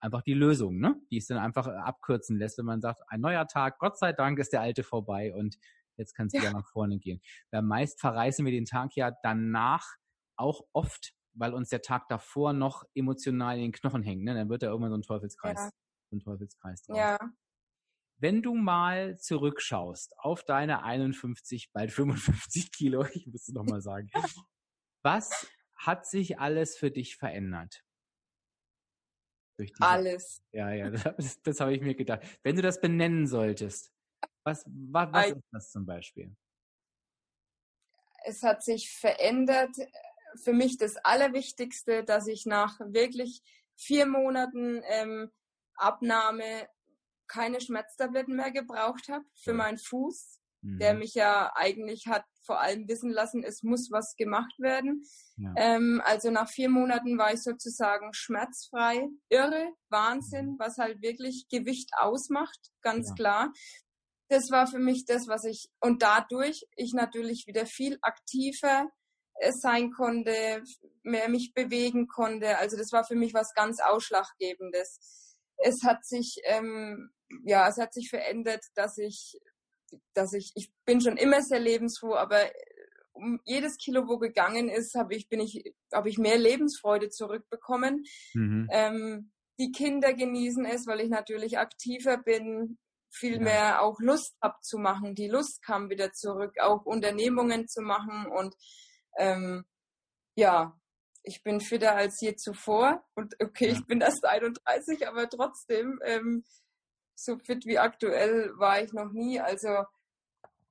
einfach die Lösung, ne? Die es dann einfach abkürzen lässt, wenn man sagt, ein neuer Tag, Gott sei Dank ist der alte vorbei und jetzt kann es wieder nach vorne gehen. Weil meist verreißen wir den Tag ja danach auch oft, weil uns der Tag davor noch emotional in den Knochen hängt. Ne? Dann wird da irgendwann so ein Teufelskreis, ja. so ein Teufelskreis draus. Ja. Wenn du mal zurückschaust auf deine 51, bald 55 Kilo, ich muss es nochmal sagen, was hat sich alles für dich verändert? alles. Ja, ja, das, das habe ich mir gedacht. Wenn du das benennen solltest, was, was, was ist das zum Beispiel? Es hat sich verändert. Für mich das Allerwichtigste, dass ich nach wirklich vier Monaten ähm, Abnahme keine Schmerztabletten mehr gebraucht habe für meinen Fuß, mhm. der mich ja eigentlich hat vor allem wissen lassen, es muss was gemacht werden. Ja. Ähm, also nach vier Monaten war ich sozusagen schmerzfrei. Irre, Wahnsinn, mhm. was halt wirklich Gewicht ausmacht, ganz ja. klar. Das war für mich das, was ich, und dadurch ich natürlich wieder viel aktiver äh, sein konnte, mehr mich bewegen konnte. Also das war für mich was ganz Ausschlaggebendes. Es hat sich ähm, ja, es hat sich verändert, dass ich, dass ich, ich bin schon immer sehr lebensfroh, aber äh, um jedes Kilo, wo gegangen ist, habe ich, bin ich, habe ich mehr Lebensfreude zurückbekommen. Mhm. Ähm, die Kinder genießen es, weil ich natürlich aktiver bin, viel mehr auch Lust habe zu machen. Die Lust kam wieder zurück, auch Unternehmungen zu machen und ähm, ja, ich bin fitter als je zuvor und okay, ich bin erst 31, aber trotzdem ähm, so fit wie aktuell war ich noch nie. Also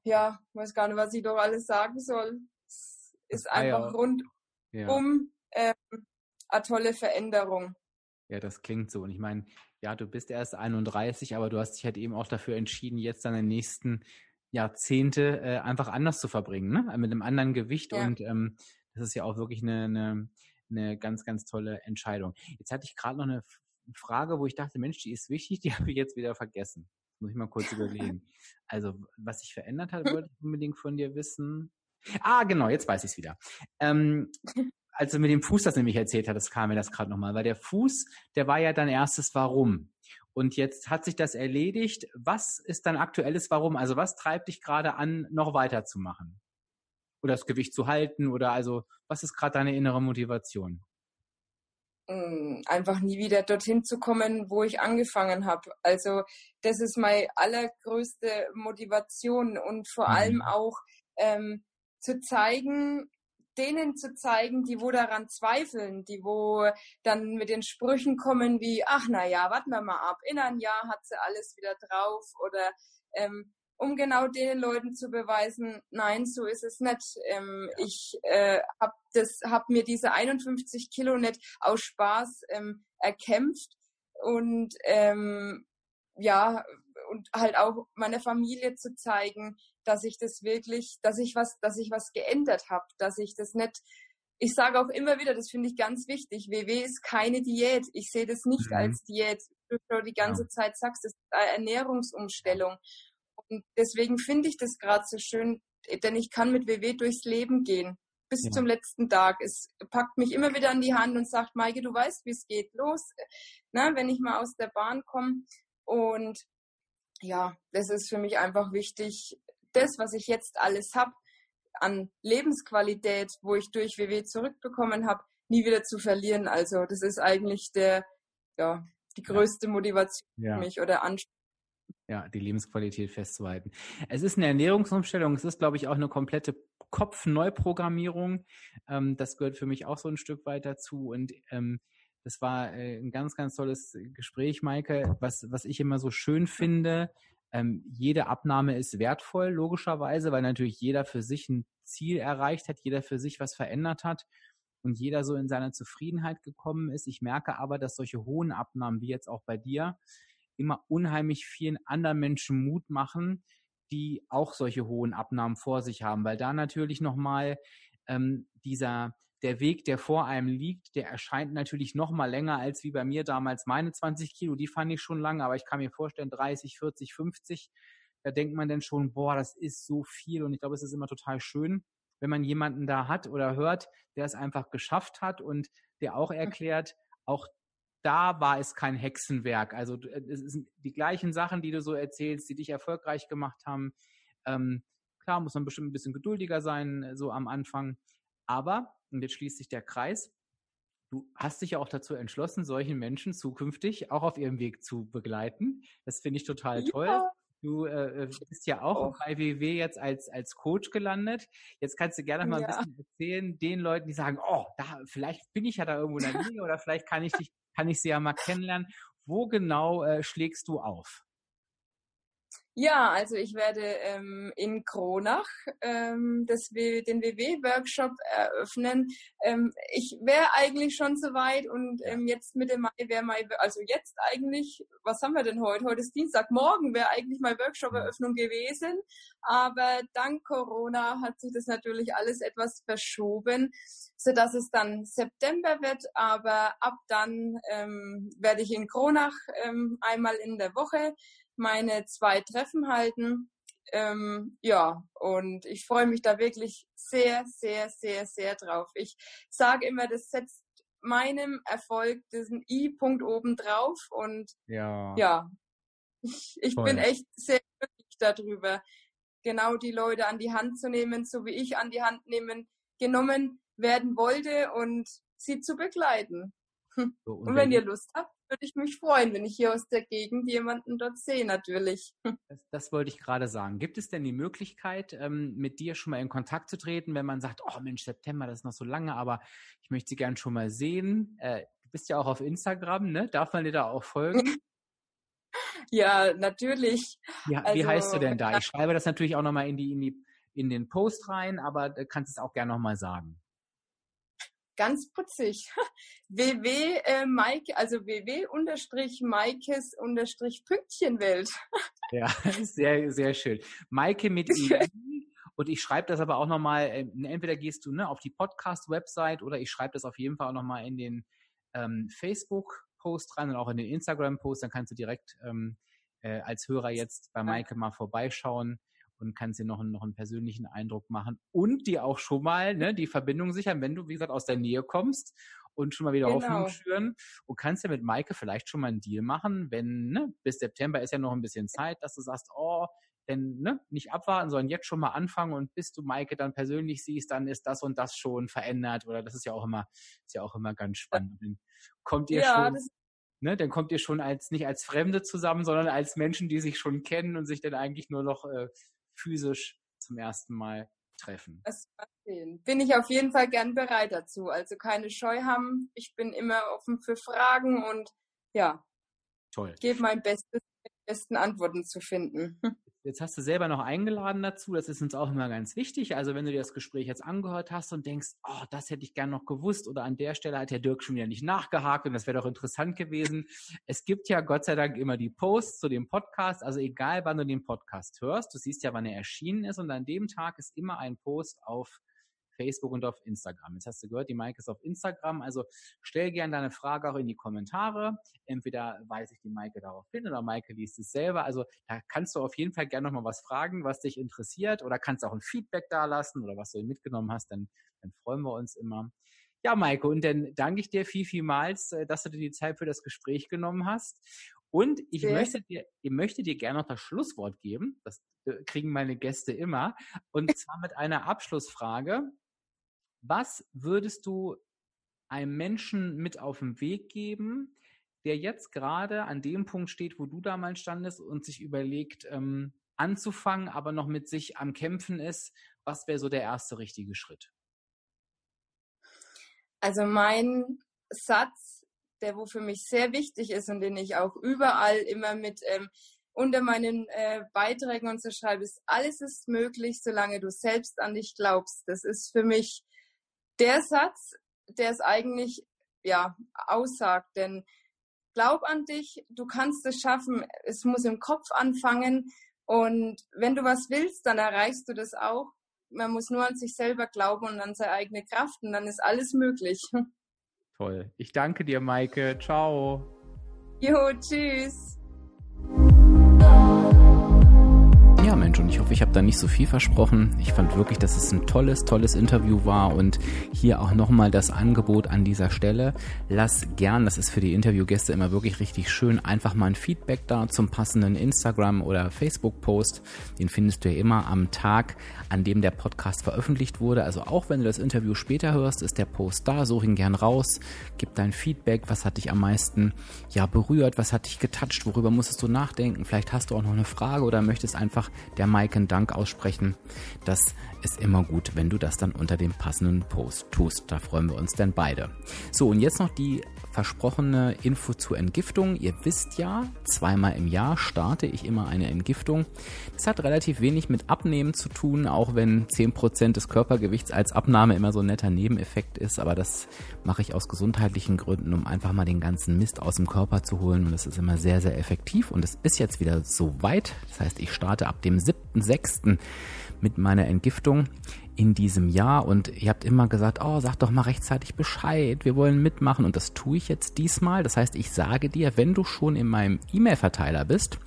ja, weiß gar nicht, was ich doch alles sagen soll. Es ist einfach ah, ja. rundum ja. ähm, eine tolle Veränderung. Ja, das klingt so. Und ich meine, ja, du bist erst 31, aber du hast dich halt eben auch dafür entschieden, jetzt deine nächsten Jahrzehnte äh, einfach anders zu verbringen, ne? mit einem anderen Gewicht. Ja. Und ähm, das ist ja auch wirklich eine, eine, eine ganz, ganz tolle Entscheidung. Jetzt hatte ich gerade noch eine Frage, wo ich dachte, Mensch, die ist wichtig, die habe ich jetzt wieder vergessen. Muss ich mal kurz überlegen. Also, was sich verändert hat, wollte ich unbedingt von dir wissen. Ah, genau, jetzt weiß ich es wieder. Ähm, als du mit dem Fuß das nämlich erzählt hattest, kam mir das gerade nochmal, weil der Fuß, der war ja dein erstes Warum. Und jetzt hat sich das erledigt. Was ist dein aktuelles Warum? Also was treibt dich gerade an, noch weiterzumachen? Oder das Gewicht zu halten? Oder also, was ist gerade deine innere Motivation? Mm, einfach nie wieder dorthin zu kommen, wo ich angefangen habe. Also das ist meine allergrößte Motivation und vor mhm. allem auch ähm, zu zeigen, denen zu zeigen, die wo daran zweifeln, die wo dann mit den Sprüchen kommen wie, ach na ja, warten wir mal ab, in einem Jahr hat sie alles wieder drauf oder ähm, um genau den Leuten zu beweisen, nein, so ist es nicht. Ähm, ich äh, habe hab mir diese 51 Kilo nicht aus Spaß ähm, erkämpft und ähm, ja und halt auch meiner Familie zu zeigen, dass ich das wirklich, dass ich was, dass ich was geändert habe, dass ich das nicht ich sage auch immer wieder, das finde ich ganz wichtig, WW ist keine Diät. Ich sehe das nicht mhm. als Diät. Du die ganze ja. Zeit sagst, das ist eine Ernährungsumstellung. Und deswegen finde ich das gerade so schön, denn ich kann mit WW durchs Leben gehen. bis ja. zum letzten Tag. Es packt mich immer wieder an die Hand und sagt, Maike, du weißt, wie es geht. Los, ne, wenn ich mal aus der Bahn komme. Und ja, das ist für mich einfach wichtig. Das, was ich jetzt alles habe an Lebensqualität, wo ich durch WW zurückbekommen habe, nie wieder zu verlieren. Also das ist eigentlich der, ja, die größte Motivation ja. für mich oder Anspruch ja, die Lebensqualität festzuhalten. Es ist eine Ernährungsumstellung, es ist, glaube ich, auch eine komplette Kopfneuprogrammierung. Ähm, das gehört für mich auch so ein Stück weit dazu. Und ähm, das war äh, ein ganz, ganz tolles Gespräch, Maike. Was, was ich immer so schön finde, ähm, jede Abnahme ist wertvoll, logischerweise, weil natürlich jeder für sich ein Ziel erreicht hat, jeder für sich was verändert hat und jeder so in seiner Zufriedenheit gekommen ist. Ich merke aber, dass solche hohen Abnahmen, wie jetzt auch bei dir, immer unheimlich vielen anderen Menschen Mut machen, die auch solche hohen Abnahmen vor sich haben, weil da natürlich nochmal ähm, dieser der Weg, der vor einem liegt, der erscheint natürlich noch mal länger als wie bei mir damals meine 20 Kilo. Die fand ich schon lang, aber ich kann mir vorstellen 30, 40, 50. Da denkt man dann schon, boah, das ist so viel. Und ich glaube, es ist immer total schön, wenn man jemanden da hat oder hört, der es einfach geschafft hat und der auch erklärt, auch da war es kein Hexenwerk. Also äh, es sind die gleichen Sachen, die du so erzählst, die dich erfolgreich gemacht haben. Ähm, klar muss man bestimmt ein bisschen geduldiger sein, äh, so am Anfang. Aber, und jetzt schließt sich der Kreis, du hast dich ja auch dazu entschlossen, solchen Menschen zukünftig auch auf ihrem Weg zu begleiten. Das finde ich total toll. Ja. Du äh, äh bist ja auch oh. bei WW jetzt als, als Coach gelandet. Jetzt kannst du gerne mal ja. ein bisschen erzählen, den Leuten, die sagen, oh, da, vielleicht bin ich ja da irgendwo in der Nähe oder vielleicht kann ich dich kann ich sie ja mal kennenlernen. Wo genau äh, schlägst du auf? Ja, also ich werde ähm, in Kronach ähm, das, den WW-Workshop eröffnen. Ähm, ich wäre eigentlich schon soweit und ähm, jetzt Mitte Mai wäre mein, also jetzt eigentlich, was haben wir denn heute? Heute ist Dienstag, morgen wäre eigentlich meine Workshop-Eröffnung gewesen. Aber dank Corona hat sich das natürlich alles etwas verschoben, sodass es dann September wird. Aber ab dann ähm, werde ich in Kronach ähm, einmal in der Woche meine zwei Treffen halten. Ähm, ja, und ich freue mich da wirklich sehr, sehr, sehr, sehr drauf. Ich sage immer, das setzt meinem Erfolg diesen I-Punkt oben drauf und ja, ja ich, ich bin echt sehr glücklich darüber, genau die Leute an die Hand zu nehmen, so wie ich an die Hand nehmen, genommen werden wollte und sie zu begleiten. So, und, und wenn ihr Lust habt, würde ich mich freuen, wenn ich hier aus der Gegend jemanden dort sehe, natürlich. Das, das wollte ich gerade sagen. Gibt es denn die Möglichkeit, ähm, mit dir schon mal in Kontakt zu treten, wenn man sagt, oh Mensch, September, das ist noch so lange, aber ich möchte sie gern schon mal sehen? Äh, du bist ja auch auf Instagram, ne? Darf man dir da auch folgen? ja, natürlich. Ja, also, wie heißt du denn da? Ich schreibe das natürlich auch nochmal in die, in die, in den Post rein, aber du kannst es auch gerne nochmal sagen ganz putzig. ww äh, Mike, also ww unterstrich Maikes unterstrich Pünktchenwelt. ja, sehr, sehr schön. Maike mit I. Und ich schreibe das aber auch nochmal, äh, entweder gehst du ne, auf die Podcast-Website oder ich schreibe das auf jeden Fall auch nochmal in den ähm, Facebook-Post rein und auch in den Instagram-Post. Dann kannst du direkt ähm, äh, als Hörer jetzt bei Maike mal vorbeischauen und kannst dir noch, einen, noch einen persönlichen Eindruck machen und dir auch schon mal ne, die Verbindung sichern, wenn du, wie gesagt, aus der Nähe kommst und schon mal wieder genau. Hoffnung schüren und kannst ja mit Maike vielleicht schon mal einen Deal machen, wenn, ne, bis September ist ja noch ein bisschen Zeit, dass du sagst, oh, denn ne, nicht abwarten, sondern jetzt schon mal anfangen und bis du Maike dann persönlich siehst, dann ist das und das schon verändert oder das ist ja auch immer, ist ja auch immer ganz spannend. Dann kommt ihr ja, schon, ne, dann kommt ihr schon als nicht als Fremde zusammen, sondern als Menschen, die sich schon kennen und sich dann eigentlich nur noch äh, physisch zum ersten Mal treffen. Das bin ich auf jeden Fall gern bereit dazu. Also keine Scheu haben. Ich bin immer offen für Fragen und ja, Toll. gebe mein Bestes, die besten Antworten zu finden. Jetzt hast du selber noch eingeladen dazu. Das ist uns auch immer ganz wichtig. Also wenn du dir das Gespräch jetzt angehört hast und denkst, oh, das hätte ich gern noch gewusst oder an der Stelle hat der Dirk schon wieder nicht nachgehakt und das wäre doch interessant gewesen. Es gibt ja Gott sei Dank immer die Posts zu dem Podcast. Also egal, wann du den Podcast hörst, du siehst ja, wann er erschienen ist und an dem Tag ist immer ein Post auf Facebook und auf Instagram. Jetzt hast du gehört, die Maike ist auf Instagram, also stell gerne deine Frage auch in die Kommentare. Entweder weise ich die Maike darauf hin oder Maike liest es selber. Also da kannst du auf jeden Fall gerne nochmal was fragen, was dich interessiert oder kannst auch ein Feedback dalassen oder was du mitgenommen hast, dann, dann freuen wir uns immer. Ja, Maike, und dann danke ich dir viel, vielmals, äh, dass du dir die Zeit für das Gespräch genommen hast. Und ich ja. möchte dir, ich möchte dir gerne noch das Schlusswort geben. Das äh, kriegen meine Gäste immer. Und zwar mit einer Abschlussfrage. Was würdest du einem Menschen mit auf den Weg geben, der jetzt gerade an dem Punkt steht, wo du damals standest und sich überlegt, ähm, anzufangen, aber noch mit sich am Kämpfen ist? Was wäre so der erste richtige Schritt? Also mein Satz, der wo für mich sehr wichtig ist und den ich auch überall immer mit ähm, unter meinen äh, Beiträgen und so schreibe, ist, alles ist möglich, solange du selbst an dich glaubst. Das ist für mich der Satz, der es eigentlich ja aussagt, denn glaub an dich, du kannst es schaffen. Es muss im Kopf anfangen und wenn du was willst, dann erreichst du das auch man muss nur an sich selber glauben und an seine eigene Kraft und dann ist alles möglich. Toll. Ich danke dir, Maike. Ciao. Jo, tschüss. Hoffe, ich habe da nicht so viel versprochen. Ich fand wirklich, dass es ein tolles, tolles Interview war und hier auch nochmal das Angebot an dieser Stelle. Lass gern, das ist für die Interviewgäste immer wirklich richtig schön, einfach mal ein Feedback da zum passenden Instagram- oder Facebook-Post. Den findest du ja immer am Tag, an dem der Podcast veröffentlicht wurde. Also auch wenn du das Interview später hörst, ist der Post da. Such ihn gern raus, gib dein Feedback. Was hat dich am meisten ja berührt? Was hat dich getoucht? Worüber musstest du nachdenken? Vielleicht hast du auch noch eine Frage oder möchtest einfach der Maike einen Dank aussprechen. Das ist immer gut, wenn du das dann unter dem passenden Post tust. Da freuen wir uns dann beide. So, und jetzt noch die versprochene Info zur Entgiftung. Ihr wisst ja, zweimal im Jahr starte ich immer eine Entgiftung. Das hat relativ wenig mit Abnehmen zu tun, auch wenn 10% des Körpergewichts als Abnahme immer so ein netter Nebeneffekt ist. Aber das mache ich aus gesundheitlichen Gründen, um einfach mal den ganzen Mist aus dem Körper zu holen. Und das ist immer sehr, sehr effektiv. Und es ist jetzt wieder so weit. Das heißt, ich starte ab dem 7.6. mit meiner Entgiftung in diesem Jahr und ihr habt immer gesagt, oh, sag doch mal rechtzeitig Bescheid, wir wollen mitmachen und das tue ich jetzt diesmal. Das heißt, ich sage dir, wenn du schon in meinem E-Mail-Verteiler bist,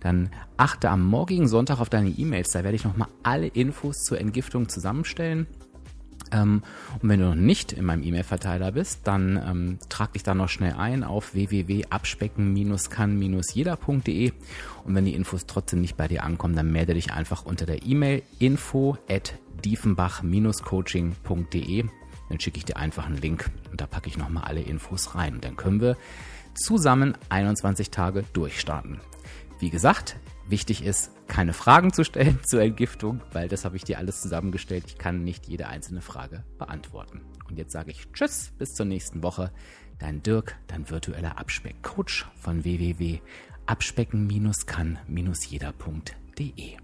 dann achte am morgigen Sonntag auf deine E-Mails. Da werde ich nochmal alle Infos zur Entgiftung zusammenstellen. Ähm, und wenn du noch nicht in meinem E-Mail-Verteiler bist, dann ähm, trag dich da noch schnell ein auf www.abspecken-kann-jeder.de und wenn die Infos trotzdem nicht bei dir ankommen, dann melde dich einfach unter der E-Mail info at diefenbach-coaching.de. Dann schicke ich dir einfach einen Link und da packe ich nochmal alle Infos rein. Und dann können wir zusammen 21 Tage durchstarten. Wie gesagt, Wichtig ist, keine Fragen zu stellen zur Entgiftung, weil das habe ich dir alles zusammengestellt. Ich kann nicht jede einzelne Frage beantworten. Und jetzt sage ich Tschüss, bis zur nächsten Woche. Dein Dirk, dein virtueller Abspeckcoach von www.abspecken-kann-jeder.de.